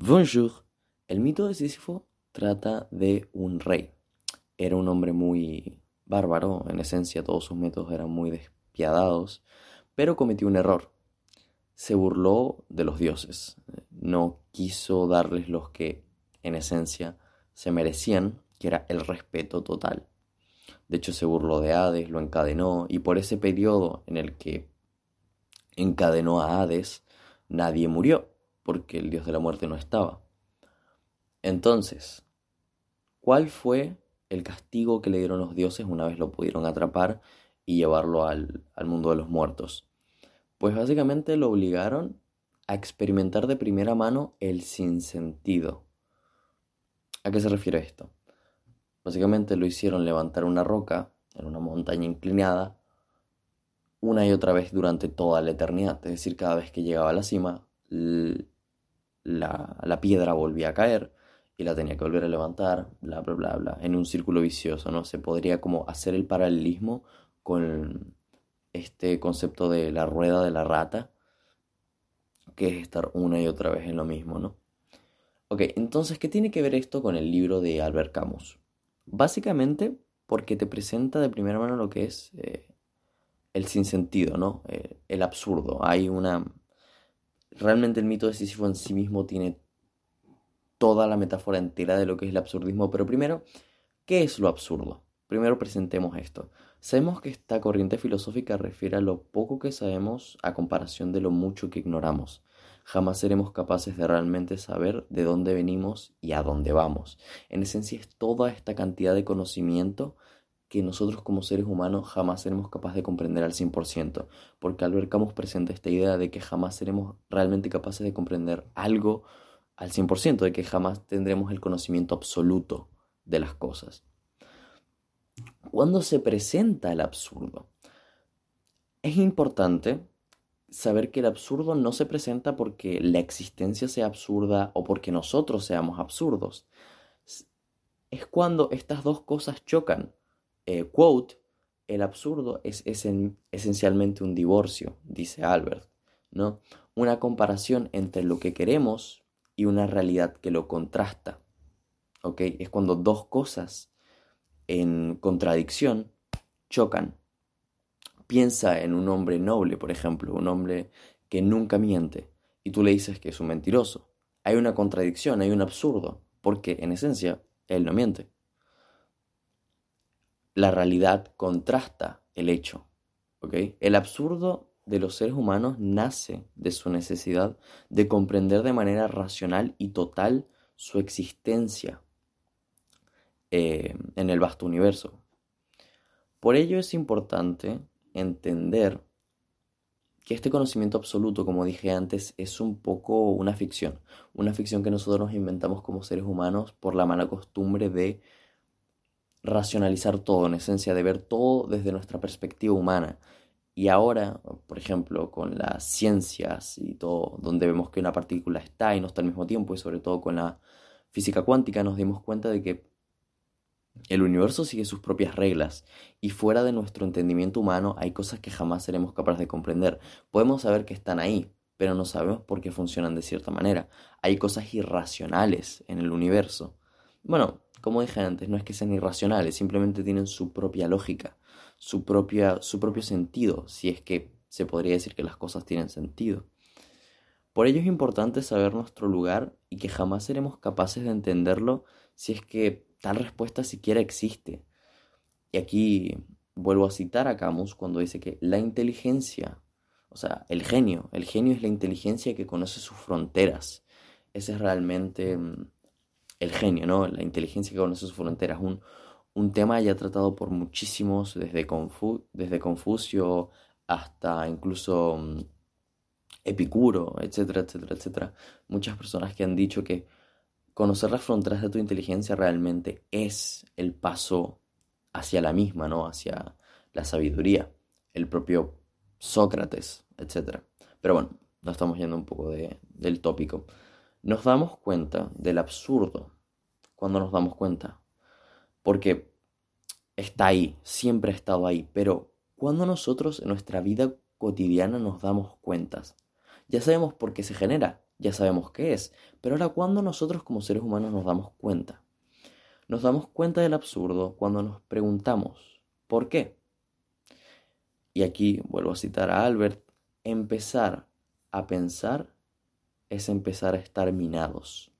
Bonjour. El mito de Sísifo trata de un rey. Era un hombre muy bárbaro, en esencia todos sus métodos eran muy despiadados, pero cometió un error. Se burló de los dioses. No quiso darles los que, en esencia, se merecían, que era el respeto total. De hecho, se burló de Hades, lo encadenó, y por ese periodo en el que encadenó a Hades, nadie murió porque el dios de la muerte no estaba. Entonces, ¿cuál fue el castigo que le dieron los dioses una vez lo pudieron atrapar y llevarlo al, mundo de los muertos? Pues básicamente lo obligaron a experimentar de primera mano el sinsentido. ¿A qué se refiere esto? Básicamente lo hicieron levantar una roca en una montaña inclinada una y otra vez durante toda la eternidad. Es decir, cada vez que llegaba a la cima, la, piedra volvía a caer y la tenía que volver a levantar, bla, bla, bla, bla, en un círculo vicioso, ¿no? Se podría como hacer el paralelismo con este concepto de la rueda de la rata, que es estar una y otra vez en lo mismo, ¿no? Ok, entonces, ¿qué tiene que ver esto con el libro de Albert Camus? Básicamente porque te presenta de primera mano lo que es eh, el sinsentido, ¿no? Eh, el absurdo. Hay una realmente el mito de Sísifo en sí mismo tiene toda la metáfora entera de lo que es el absurdismo, pero primero, ¿qué es lo absurdo? Primero presentemos esto. Sabemos que esta corriente filosófica refiere a lo poco que sabemos a comparación de lo mucho que ignoramos. Jamás seremos capaces de realmente saber de dónde venimos y a dónde vamos. En esencia es toda esta cantidad de conocimiento que nosotros como seres humanos jamás seremos capaces de comprender al 100%, porque Albert Camus presenta esta idea de que jamás seremos realmente capaces de comprender algo al 100%, de que jamás tendremos el conocimiento absoluto de las cosas. Cuando se presenta el absurdo, es importante saber que el absurdo no se presenta porque la existencia sea absurda o porque nosotros seamos absurdos. Es cuando estas dos cosas chocan eh, quote, el absurdo es, esencialmente un divorcio, dice Albert, ¿no? Una comparación entre lo que queremos y una realidad que lo contrasta. ¿Ok? Es cuando dos cosas en contradicción chocan. Piensa en un hombre noble, por ejemplo, un hombre que nunca miente, y tú le dices que es un mentiroso. Hay una contradicción, hay un absurdo, porque en esencia él no miente la realidad contrasta el hecho. El absurdo de los seres humanos nace de su necesidad de comprender de manera racional y total su existencia eh, en el vasto universo. Por ello es importante entender que este conocimiento absoluto, como dije antes, es un poco una ficción, una ficción que nosotros nos inventamos como seres humanos por la mala costumbre de racionalizar todo, en esencia, de ver todo desde nuestra perspectiva humana. Y ahora, por ejemplo, con las ciencias y todo, donde vemos que una partícula está y no está al mismo tiempo, y sobre todo con la física cuántica, nos dimos cuenta de que el universo sigue sus propias reglas y fuera de nuestro entendimiento humano hay cosas que jamás seremos capaces de comprender. Podemos saber que están ahí, pero no sabemos por qué funcionan de cierta manera. Hay cosas irracionales en el universo. Bueno, como dije antes, no es que sean irracionales, simplemente tienen su propia lógica, su, propia, su propio sentido, si es que se podría decir que las cosas tienen sentido. Por ello es importante saber nuestro lugar y que jamás seremos capaces de entenderlo si es que tal respuesta siquiera existe. Y aquí vuelvo a citar a Camus cuando dice que la inteligencia, o sea, el genio, el genio es la inteligencia que conoce sus fronteras. Ese es realmente mm, el genio, ¿no? La inteligencia que conoce sus fronteras. Un, un tema ya tratado por muchísimos, desde, desde Confucio hasta incluso mm, Epicuro, etcétera, etcétera, etcétera. Muchas personas que han dicho que conocer las fronteras de tu inteligencia realmente es el paso hacia la misma, ¿no? Hacia la sabiduría. El propio Sócrates, etcétera. Pero bueno, nos estamos yendo un poco de, del tópico. Nos damos cuenta del absurdo cuando nos damos cuenta. Porque está ahí, siempre ha estado ahí. Pero cuando nosotros en nuestra vida cotidiana nos damos cuentas, ya sabemos por qué se genera. ya sabemos qué es. Pero ahora, ¿cuándo nosotros como seres humanos nos damos cuenta? Nos damos cuenta del absurdo cuando nos preguntamos, ¿por qué? Y aquí vuelvo a citar a Albert, empezar a pensar es empezar a estar minados.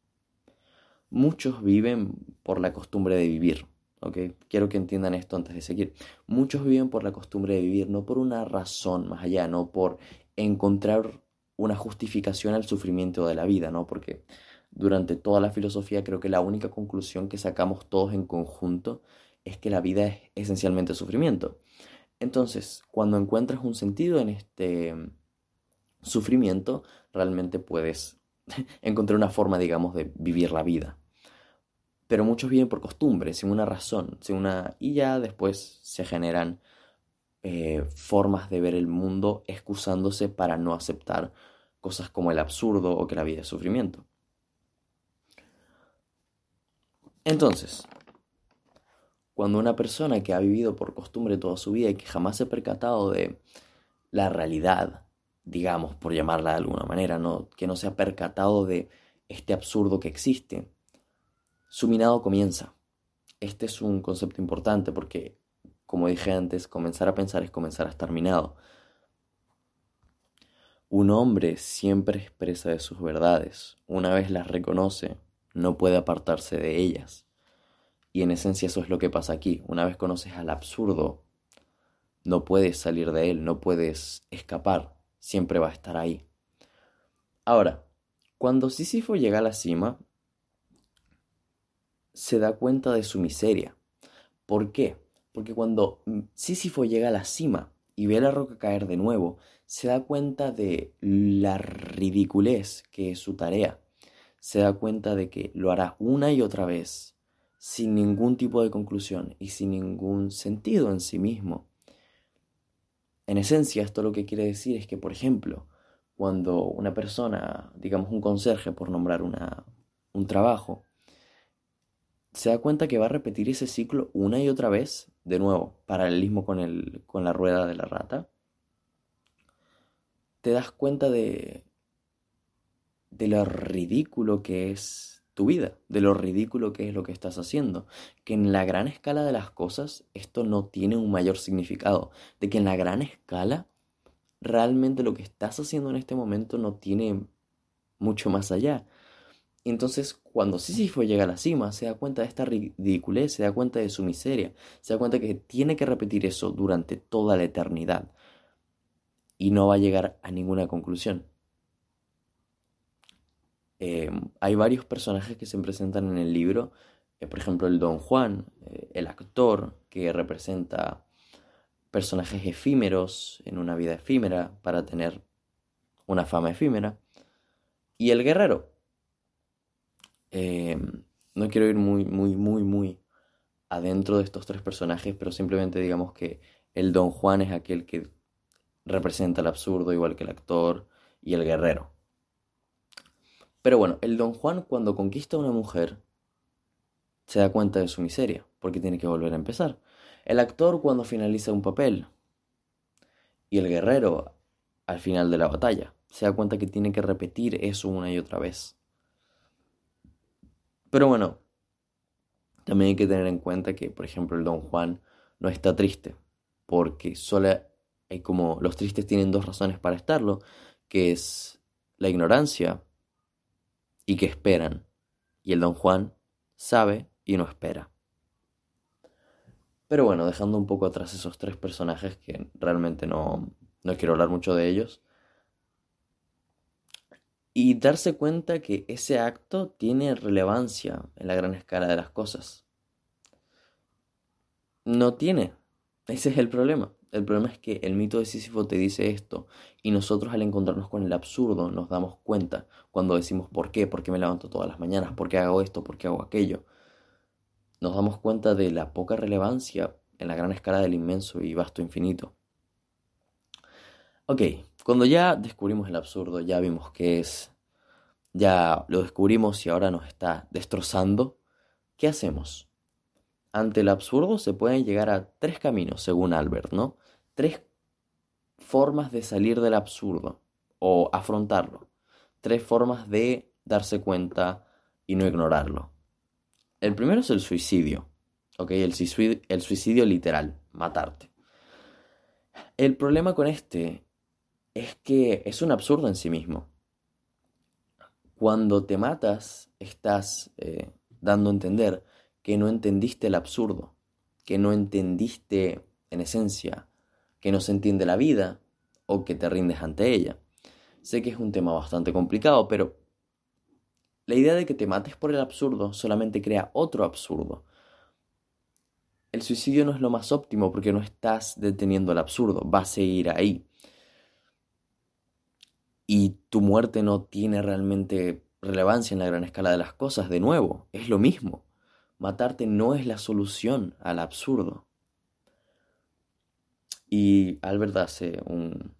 Muchos viven por la costumbre de vivir, ¿ok? Quiero que entiendan esto antes de seguir. Muchos viven por la costumbre de vivir, no por una razón más allá, no por encontrar una justificación al sufrimiento de la vida, ¿no? Porque durante toda la filosofía creo que la única conclusión que sacamos todos en conjunto es que la vida es esencialmente sufrimiento. Entonces, cuando encuentras un sentido en este sufrimiento, realmente puedes encontrar una forma, digamos, de vivir la vida. Pero muchos viven por costumbre, sin una razón, sin una... y ya después se generan eh, formas de ver el mundo excusándose para no aceptar cosas como el absurdo o que la vida es sufrimiento. Entonces, cuando una persona que ha vivido por costumbre toda su vida y que jamás se ha percatado de la realidad, digamos, por llamarla de alguna manera, que no se ha percatado de este absurdo que existe, su minado comienza. Este es un concepto importante porque, como dije antes, comenzar a pensar es comenzar a estar minado. Un hombre siempre expresa de sus verdades. Una vez las reconoce, no puede apartarse de ellas. Y en esencia eso es lo que pasa aquí. Una vez conoces al absurdo, no puedes salir de él, no puedes escapar, siempre va a estar ahí. Ahora, cuando Sísifo llega a la cima, se da cuenta de su miseria. ¿Por qué? Porque cuando Sísifo llega a la cima y ve la roca caer de nuevo, se da cuenta de la ridiculez que es su tarea se da cuenta de que lo hará una y otra vez, sin ningún tipo de conclusión y sin ningún sentido en sí mismo. En esencia, esto lo que quiere decir es que, por ejemplo, cuando una persona, digamos un conserje por nombrar una, un trabajo, se da cuenta que va a repetir ese ciclo una y otra vez, de nuevo, paralelismo con, el, con la rueda de la rata, te das cuenta de, de lo ridículo que es tu vida, de lo ridículo que es lo que estás haciendo, que en la gran escala de las cosas esto no tiene un mayor significado, de que en la gran escala realmente lo que estás haciendo en este momento no tiene mucho más allá. entonces cuando Sísifo llega a la cima, se da cuenta de esta ridiculez, se da cuenta de su miseria, se da cuenta que tiene que repetir eso durante toda la eternidad y no va a llegar a ninguna conclusión. Em, hay varios personajes que se presentan en el libro, eh, por ejemplo el Don Juan, eh, el actor que representa personajes efímeros en una vida efímera para tener una fama efímera, y el guerrero. No quiero ir muy, muy, muy, muy adentro de estos tres personajes, pero simplemente digamos que el Don Juan es aquel que representa el absurdo, igual que el actor y el guerrero. Pero bueno, el don Juan cuando conquista a una mujer se da cuenta de su miseria, porque tiene que volver a empezar. El actor cuando finaliza un papel y el guerrero al final de la batalla se da cuenta que tiene que repetir eso una y otra vez. Pero bueno, también hay que tener en cuenta que, por ejemplo, el Don Juan no está triste, porque solo hay como los tristes tienen dos razones para estarlo, que es la ignorancia y que esperan, y el don Juan sabe y no espera. Pero bueno, dejando un poco atrás esos tres personajes que realmente no, no quiero hablar mucho de ellos, y darse cuenta que ese acto tiene relevancia en la gran escala de las cosas. No tiene. Ese es el problema. El problema es que el mito de Sísifo te dice esto y nosotros al encontrarnos con el absurdo nos damos cuenta cuando decimos por qué, por qué me levanto todas las mañanas, por qué hago esto, por qué hago aquello. Nos damos cuenta de la poca relevancia en la gran escala del inmenso y vasto infinito. Ok, cuando ya descubrimos el absurdo, ya vimos qué es, ya lo descubrimos y ahora nos está destrozando, ¿qué hacemos? Ante el absurdo se pueden llegar a tres caminos, según Albert, ¿no? Tres formas de salir del absurdo o afrontarlo. tres formas de darse cuenta y no ignorarlo. El primero es el suicidio, ¿ok? El suicidio, el suicidio literal, matarte. El problema con este es que es un absurdo en sí mismo. Cuando te matas, estás eh, dando a entender que no entendiste el absurdo, que no entendiste en esencia, que no se entiende la vida o que te rindes ante ella. Sé que es un tema bastante complicado, pero la idea de que te mates por el absurdo solamente crea otro absurdo. El suicidio no es lo más óptimo porque no estás deteniendo el absurdo, va a seguir ahí. Y tu muerte no tiene realmente relevancia en la gran escala de las cosas. De nuevo, es lo mismo. Matarte no es la solución al absurdo. Y Albert hace un,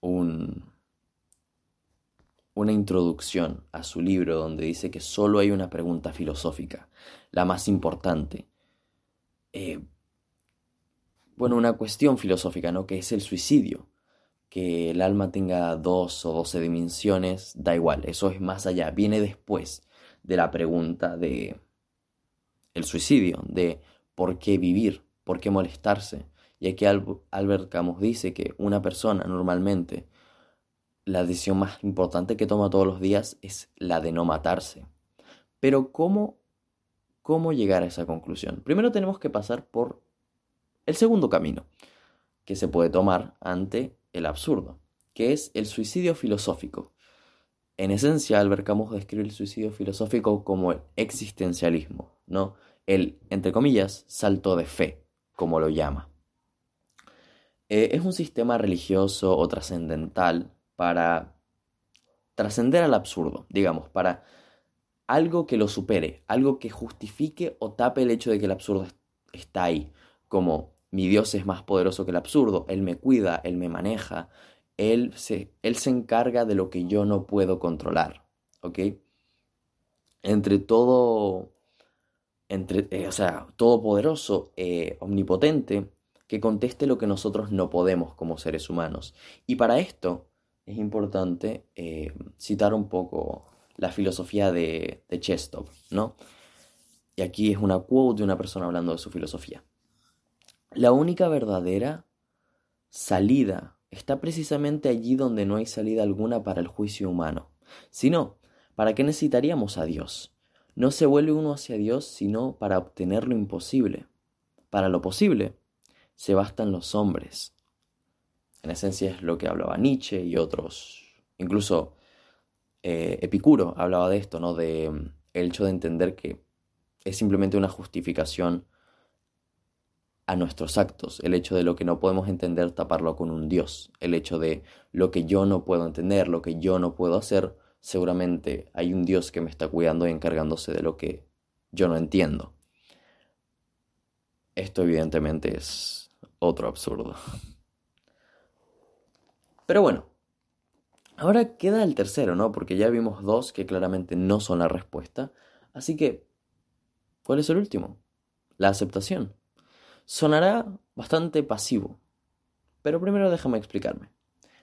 un una introducción a su libro donde dice que solo hay una pregunta filosófica, la más importante. Eh, bueno, una cuestión filosófica, ¿no? Que es el suicidio. Que el alma tenga dos o doce dimensiones, da igual, eso es más allá, viene después de la pregunta de el suicidio, de por qué vivir, por qué molestarse. Y aquí Albert Camus dice que una persona normalmente la decisión más importante que toma todos los días es la de no matarse. Pero ¿cómo, cómo llegar a esa conclusión? Primero tenemos que pasar por el segundo camino que se puede tomar ante el absurdo, que es el suicidio filosófico. En esencia, Albert Camus describe el suicidio filosófico como el existencialismo, ¿no? El, entre comillas, salto de fe, como lo llama. Eh, es un sistema religioso o trascendental para trascender al absurdo, digamos, para algo que lo supere, algo que justifique o tape el hecho de que el absurdo está ahí, como mi Dios es más poderoso que el absurdo, Él me cuida, Él me maneja, Él se, él se encarga de lo que yo no puedo controlar, ¿ok? Entre todo, entre, eh, o sea, todopoderoso, eh, omnipotente, que conteste lo que nosotros no podemos como seres humanos. Y para esto, es importante eh, citar un poco la filosofía de, de Chestov, ¿no? Y aquí es una quote de una persona hablando de su filosofía. La única verdadera salida está precisamente allí donde no hay salida alguna para el juicio humano. Si no, ¿para qué necesitaríamos a Dios? No se vuelve uno hacia Dios sino para obtener lo imposible. Para lo posible se bastan los hombres. En esencia es lo que hablaba Nietzsche y otros. Incluso eh, Epicuro hablaba de esto, ¿no? De mm, el hecho de entender que es simplemente una justificación a nuestros actos, el hecho de lo que no podemos entender taparlo con un Dios, el hecho de lo que yo no puedo entender, lo que yo no puedo hacer, seguramente hay un Dios que me está cuidando y encargándose de lo que yo no entiendo. Esto evidentemente es otro absurdo. Pero bueno, ahora queda el tercero, ¿no? Porque ya vimos dos que claramente no son la respuesta. Así que, ¿cuál es el último? La aceptación. Sonará bastante pasivo, pero primero déjame explicarme.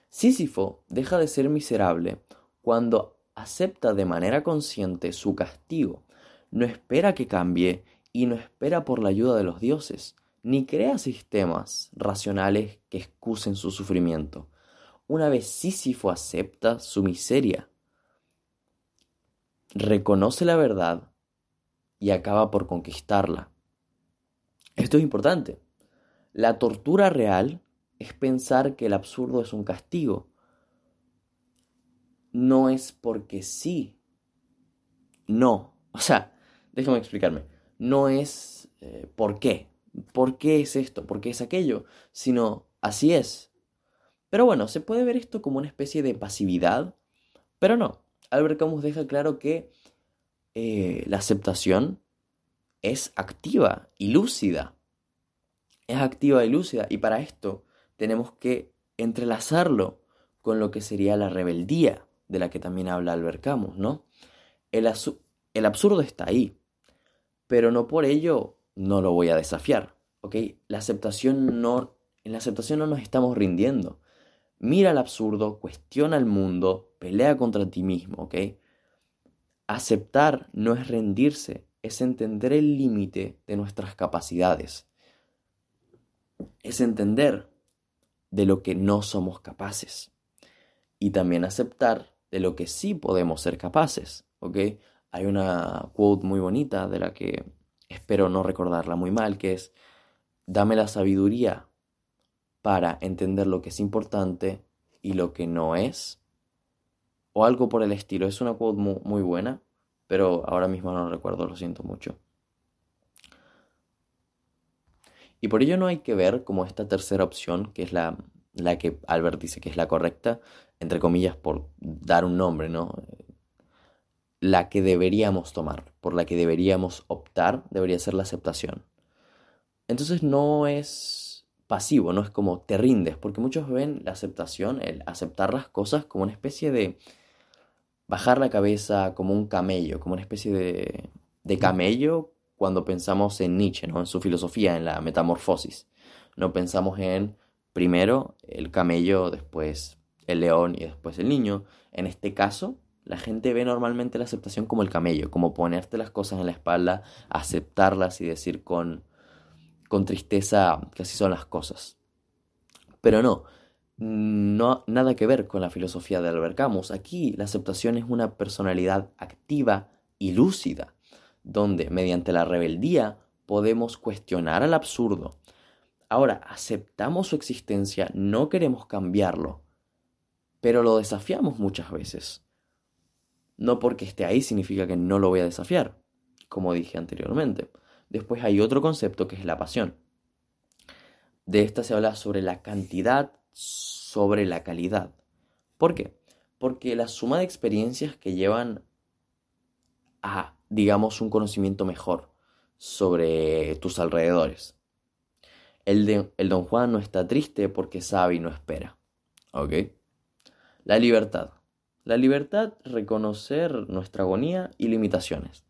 Sísifo deja de ser miserable cuando acepta de manera consciente su castigo, no espera que cambie y no espera por la ayuda de los dioses, ni crea sistemas racionales que excusen su sufrimiento. Una vez Sísifo acepta su miseria, reconoce la verdad y acaba por conquistarla. Esto es importante. La tortura real es pensar que el absurdo es un castigo. No es porque sí. No. O sea, déjame explicarme. No es eh, por qué. ¿Por qué es esto? ¿Por qué es aquello? Sino así es. Pero bueno, se puede ver esto como una especie de pasividad, pero no. Albert Camus deja claro que eh, la aceptación es activa y lúcida. Es activa y lúcida. Y para esto tenemos que entrelazarlo con lo que sería la rebeldía, de la que también habla Albert Camus, ¿no? El, el absurdo está ahí, pero no por ello no lo voy a desafiar, ¿ok? La aceptación no, en la aceptación no nos estamos rindiendo, Mira el absurdo, cuestiona el mundo, pelea contra ti mismo, ¿ok? Aceptar no es rendirse, es entender el límite de nuestras capacidades. Es entender de lo que no somos capaces. Y también aceptar de lo que sí podemos ser capaces. Hay una quote muy bonita de la que espero no recordarla muy mal, que es, dame la sabiduría para entender lo que es importante y lo que no es, o algo por el estilo. Es una quote muy, buena, pero ahora mismo no recuerdo, lo siento mucho. Y por ello no hay que ver como esta tercera opción, que es la, la que Albert dice que es la correcta, entre comillas, por dar un nombre, ¿no? La que deberíamos tomar, por la que deberíamos optar, debería ser la aceptación. Entonces no es pasivo, no es como te rindes, porque muchos ven la aceptación, el aceptar las cosas como una especie de bajar la cabeza como un camello, como una especie de, de camello cuando pensamos en Nietzsche, ¿no? en su filosofía, en la metamorfosis. No pensamos en primero el camello, después el león y después el niño. En este caso, la gente ve normalmente la aceptación como el camello, como ponerte las cosas en la espalda, aceptarlas y decir con, con tristeza que así son las cosas. Pero no, no nada que ver con la filosofía de Albert Camus. Aquí la aceptación es una personalidad activa y lúcida, donde mediante la rebeldía podemos cuestionar al absurdo. Ahora, aceptamos su existencia, no queremos cambiarlo, pero lo desafiamos muchas veces. No porque esté ahí significa que no lo voy a desafiar, como dije anteriormente. Después hay otro concepto que es la pasión. De esta se habla sobre la cantidad sobre la calidad. ¿Por qué? Porque la suma de experiencias que llevan a, digamos, un conocimiento mejor sobre tus alrededores. El, el don Juan no está triste porque sabe y no espera. ¿Ok? La libertad. La libertad, reconocer nuestra agonía y limitaciones.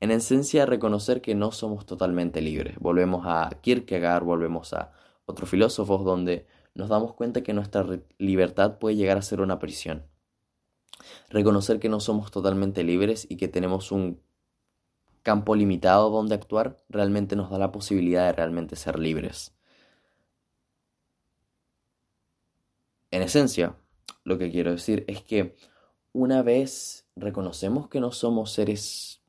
En esencia, reconocer que no somos totalmente libres. Volvemos a Kierkegaard, volvemos a otros filósofos donde nos damos cuenta que nuestra libertad puede llegar a ser una prisión. Reconocer que no somos totalmente libres y que tenemos un campo limitado donde actuar realmente nos da la posibilidad de realmente ser libres. En esencia, lo que quiero decir es que una vez reconocemos que no somos seres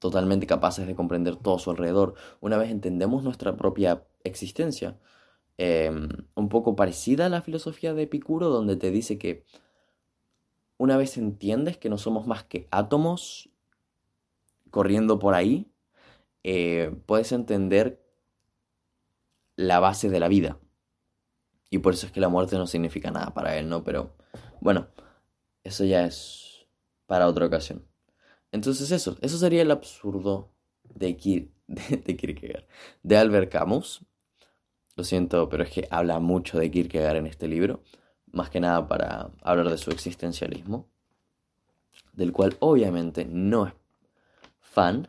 totalmente capaces de comprender todo su alrededor, una vez entendemos nuestra propia existencia, Em, un poco parecida a la filosofía de Epicuro, donde te dice que una vez entiendes que no somos más que átomos corriendo por ahí, eh, puedes entender la base de la vida. Y por eso es que la muerte no significa nada para él, ¿no? Pero bueno, eso ya es para otra ocasión. Entonces eso, eso sería el absurdo de, de, de Kierkegaard, de Albert Camus. Lo siento, pero es que habla mucho de Kierkegaard en este libro, más que nada para hablar de su existencialismo, del cual obviamente no es fan.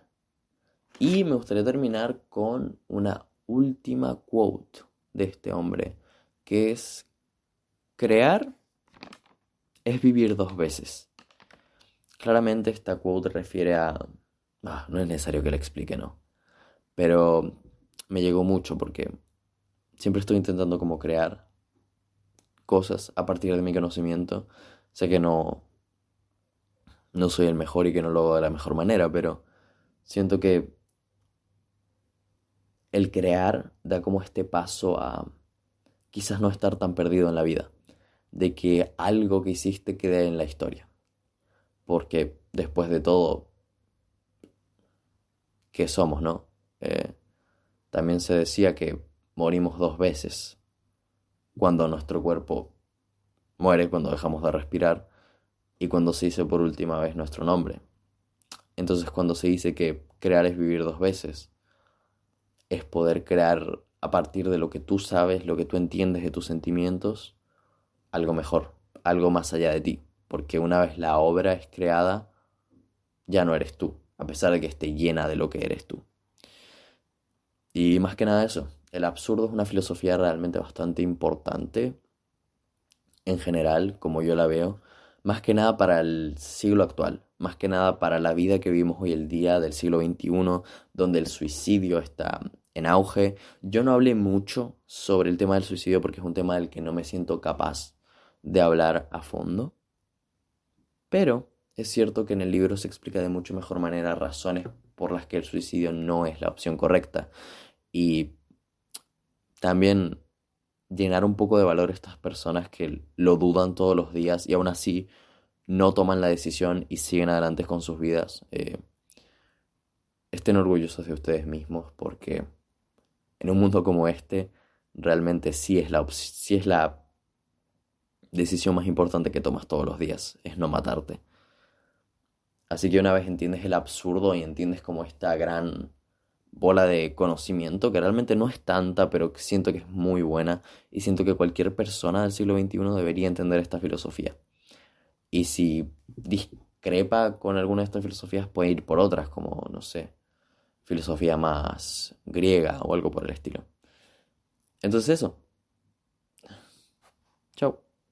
Y me gustaría terminar con una última quote de este hombre, que es, crear es vivir dos veces. Claramente esta quote refiere a... Ah, no es necesario que le explique, ¿no? Pero me llegó mucho porque siempre estoy intentando como crear cosas a partir de mi conocimiento. Sé que no, no soy el mejor y que no lo hago de la mejor manera, pero siento que el crear da como este paso a quizás no estar tan perdido en la vida, de que algo que hiciste quede en la historia. Porque después de todo, ¿qué somos, no? Eh, también se decía que morimos dos veces. Cuando nuestro cuerpo muere, cuando dejamos de respirar y cuando se dice por última vez nuestro nombre. Entonces cuando se dice que crear es vivir dos veces, es poder crear a partir de lo que tú sabes, lo que tú entiendes de tus sentimientos, algo mejor, algo más allá de ti. Porque una vez la obra es creada, ya no eres tú, a pesar de que esté llena de lo que eres tú. Y más que nada eso, el absurdo es una filosofía realmente bastante importante en general, como yo la veo, más que nada para el siglo actual, más que nada para la vida que vivimos hoy el día del siglo XXI, donde el suicidio está en auge. Yo no hablé mucho sobre el tema del suicidio porque es un tema del que no me siento capaz de hablar a fondo. Pero es cierto que en el libro se explica de mucho mejor manera razones por las que el suicidio no es la opción correcta. Y también llenar un poco de valor a estas personas que lo dudan todos los días y aún así no toman la decisión y siguen adelante con sus vidas. Eh, estén orgullosos de ustedes mismos porque en un mundo como este realmente sí es la, sí es la decisión más importante que tomas todos los días, es no matarte. Así que una vez entiendes el absurdo y entiendes como esta gran bola de conocimiento, que realmente no es tanta, pero siento que es muy buena y siento que cualquier persona del siglo XXI debería entender esta filosofía. Y si discrepa con alguna de estas filosofías, puede ir por otras, como, no sé, filosofía más griega o algo por el estilo. Entonces eso. Chao.